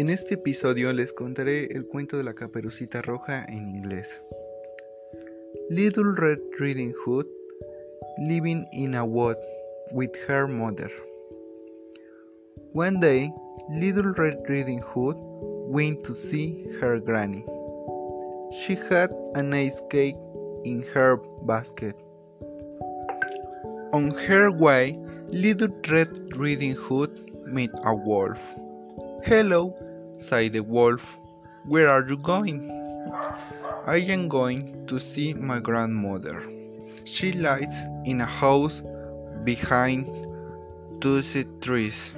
En este episodio les contaré el cuento de la caperucita roja en inglés. Little Red Riding Hood living in a wood with her mother. One day, Little Red Riding Hood went to see her granny. She had a nice cake in her basket. On her way, Little Red Riding Hood met a wolf. Hello, said the wolf. Where are you going? I am going to see my grandmother. She lives in a house behind two trees.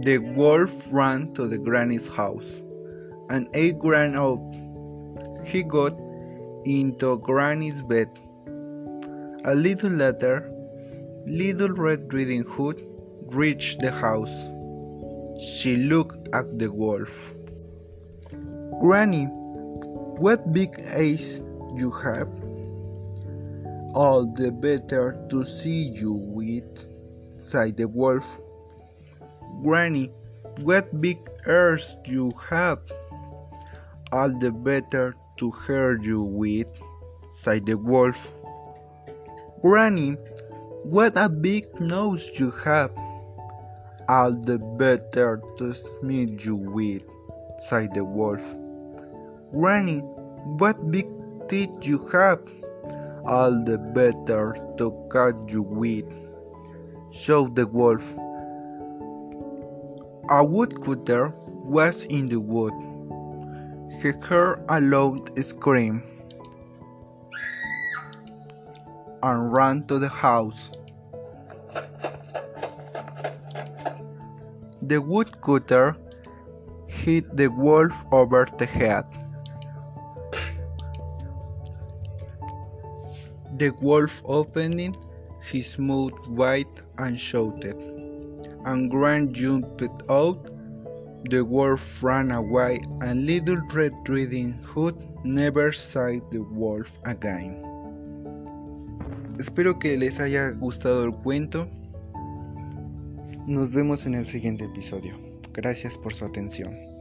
The wolf ran to the granny's house and ate ran up. Oh, he got into granny's bed a little later, Little Red Riding Hood reached the house. She looked at the wolf. Granny, what big eyes you have! All the better to see you with, sighed the wolf. Granny, what big ears you have! All the better to hear you with, sighed the wolf. Granny, what a big nose you have! All the better to smell you with, sighed the wolf. Granny, what big teeth you have! All the better to cut you with, shouted the wolf. A woodcutter was in the wood. He heard a loud scream. and ran to the house. The woodcutter hit the wolf over the head. The wolf opened his mouth wide and shouted, and Grant jumped out. The wolf ran away, and Little Red Riding Hood never saw the wolf again. Espero que les haya gustado el cuento. Nos vemos en el siguiente episodio. Gracias por su atención.